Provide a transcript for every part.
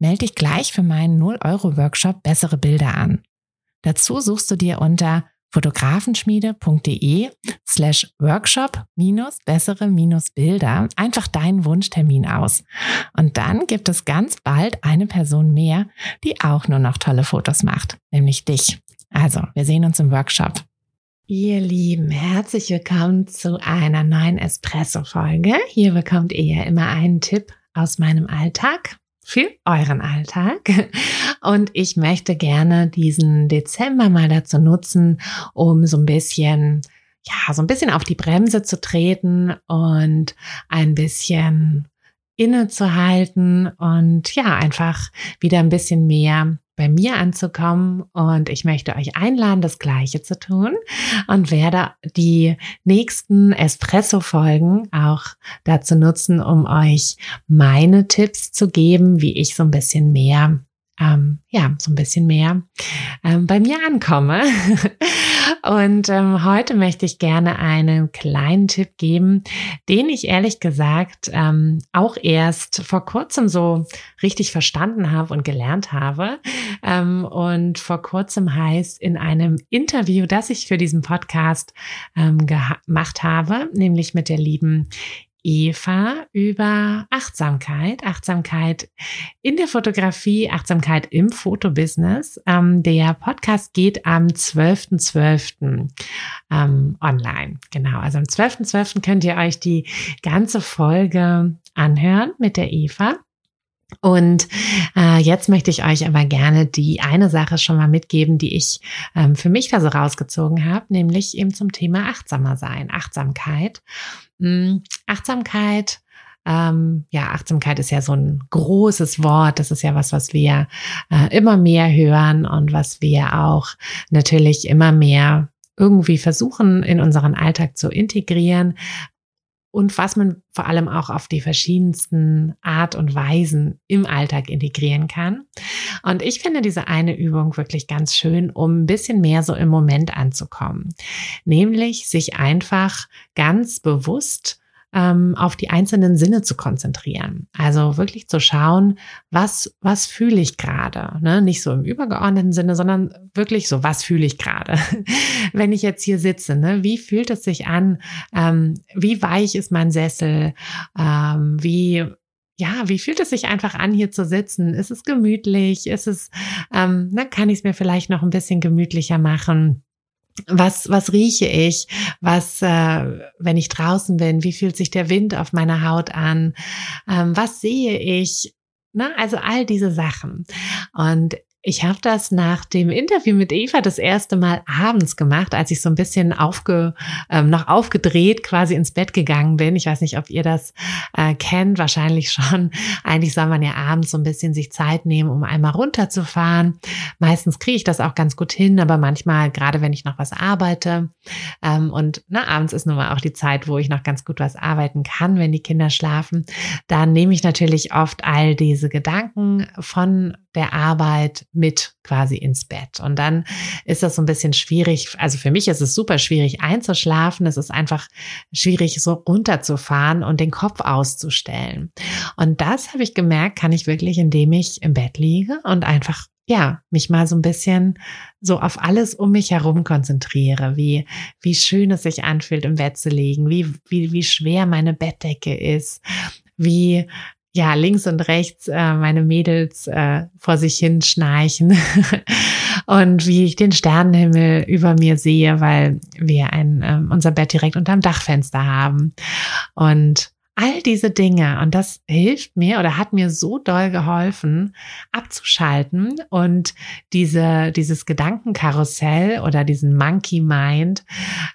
Melde dich gleich für meinen 0-Euro-Workshop Bessere Bilder an. Dazu suchst du dir unter fotografenschmiede.de slash workshop minus bessere minus Bilder einfach deinen Wunschtermin aus. Und dann gibt es ganz bald eine Person mehr, die auch nur noch tolle Fotos macht, nämlich dich. Also, wir sehen uns im Workshop. Ihr Lieben, herzlich willkommen zu einer neuen Espresso-Folge. Hier bekommt ihr ja immer einen Tipp aus meinem Alltag für euren Alltag. Und ich möchte gerne diesen Dezember mal dazu nutzen, um so ein bisschen, ja, so ein bisschen auf die Bremse zu treten und ein bisschen innezuhalten und ja, einfach wieder ein bisschen mehr bei mir anzukommen und ich möchte euch einladen, das Gleiche zu tun und werde die nächsten Espresso-Folgen auch dazu nutzen, um euch meine Tipps zu geben, wie ich so ein bisschen mehr ähm, ja, so ein bisschen mehr ähm, bei mir ankomme. Und ähm, heute möchte ich gerne einen kleinen Tipp geben, den ich ehrlich gesagt ähm, auch erst vor kurzem so richtig verstanden habe und gelernt habe. Ähm, und vor kurzem heißt in einem Interview, das ich für diesen Podcast ähm, gemacht habe, nämlich mit der lieben Eva über Achtsamkeit, Achtsamkeit in der Fotografie, Achtsamkeit im Fotobusiness. Ähm, der Podcast geht am 12.12. .12., ähm, online. Genau, also am 12.12. .12. könnt ihr euch die ganze Folge anhören mit der Eva. Und äh, jetzt möchte ich euch aber gerne die eine Sache schon mal mitgeben, die ich ähm, für mich da so rausgezogen habe, nämlich eben zum Thema achtsamer sein, Achtsamkeit. Ähm, Achtsamkeit, ähm, ja, Achtsamkeit ist ja so ein großes Wort. Das ist ja was, was wir äh, immer mehr hören und was wir auch natürlich immer mehr irgendwie versuchen in unseren Alltag zu integrieren, und was man vor allem auch auf die verschiedensten Art und Weisen im Alltag integrieren kann. Und ich finde diese eine Übung wirklich ganz schön, um ein bisschen mehr so im Moment anzukommen. Nämlich sich einfach ganz bewusst ähm, auf die einzelnen Sinne zu konzentrieren. Also wirklich zu schauen, was, was fühle ich gerade. Ne? Nicht so im übergeordneten Sinne, sondern wirklich so, was fühle ich gerade. Wenn ich jetzt hier sitze, ne? wie fühlt es sich an? Ähm, wie weich ist mein Sessel? Ähm, wie ja, wie fühlt es sich einfach an, hier zu sitzen? Ist es gemütlich? Ist es, ähm, na, kann ich es mir vielleicht noch ein bisschen gemütlicher machen? Was, was rieche ich, was, äh, wenn ich draußen bin, wie fühlt sich der Wind auf meiner Haut an, ähm, was sehe ich, na, also all diese Sachen. Und ich habe das nach dem Interview mit Eva das erste Mal abends gemacht, als ich so ein bisschen aufge, ähm, noch aufgedreht quasi ins Bett gegangen bin. Ich weiß nicht, ob ihr das äh, kennt, wahrscheinlich schon. Eigentlich soll man ja abends so ein bisschen sich Zeit nehmen, um einmal runterzufahren. Meistens kriege ich das auch ganz gut hin, aber manchmal, gerade wenn ich noch was arbeite ähm, und na, abends ist nun mal auch die Zeit, wo ich noch ganz gut was arbeiten kann, wenn die Kinder schlafen, dann nehme ich natürlich oft all diese Gedanken von der Arbeit mit quasi ins Bett. Und dann ist das so ein bisschen schwierig. Also für mich ist es super schwierig einzuschlafen. Es ist einfach schwierig, so runterzufahren und den Kopf auszustellen. Und das habe ich gemerkt, kann ich wirklich, indem ich im Bett liege und einfach ja, mich mal so ein bisschen so auf alles um mich herum konzentriere, wie, wie schön es sich anfühlt, im Bett zu liegen, wie, wie, wie schwer meine Bettdecke ist, wie ja, links und rechts äh, meine Mädels äh, vor sich hin schnarchen und wie ich den Sternenhimmel über mir sehe, weil wir ein, äh, unser Bett direkt unterm Dachfenster haben. Und all diese Dinge. Und das hilft mir oder hat mir so doll geholfen, abzuschalten und diese, dieses Gedankenkarussell oder diesen Monkey Mind,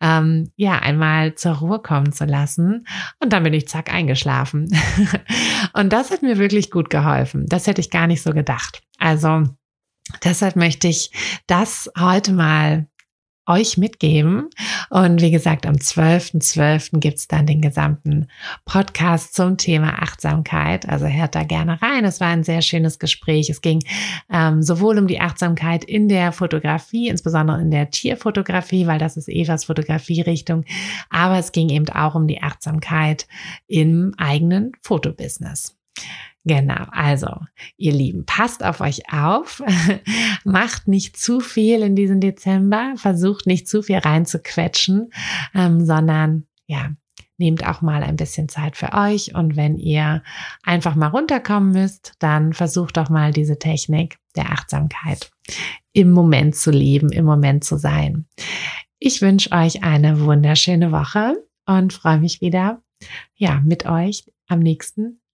ähm, ja, einmal zur Ruhe kommen zu lassen. Und dann bin ich zack eingeschlafen. und das hat mir wirklich gut geholfen. Das hätte ich gar nicht so gedacht. Also, Deshalb möchte ich das heute mal euch mitgeben. Und wie gesagt, am 12.12. .12. gibt's dann den gesamten Podcast zum Thema Achtsamkeit. Also hört da gerne rein. Es war ein sehr schönes Gespräch. Es ging ähm, sowohl um die Achtsamkeit in der Fotografie, insbesondere in der Tierfotografie, weil das ist Evas Fotografierichtung, aber es ging eben auch um die Achtsamkeit im eigenen Fotobusiness. Genau, also ihr Lieben, passt auf euch auf, macht nicht zu viel in diesem Dezember, versucht nicht zu viel reinzuquetschen, ähm, sondern ja, nehmt auch mal ein bisschen Zeit für euch. Und wenn ihr einfach mal runterkommen müsst, dann versucht doch mal diese Technik der Achtsamkeit im Moment zu leben, im Moment zu sein. Ich wünsche euch eine wunderschöne Woche und freue mich wieder, ja, mit euch am nächsten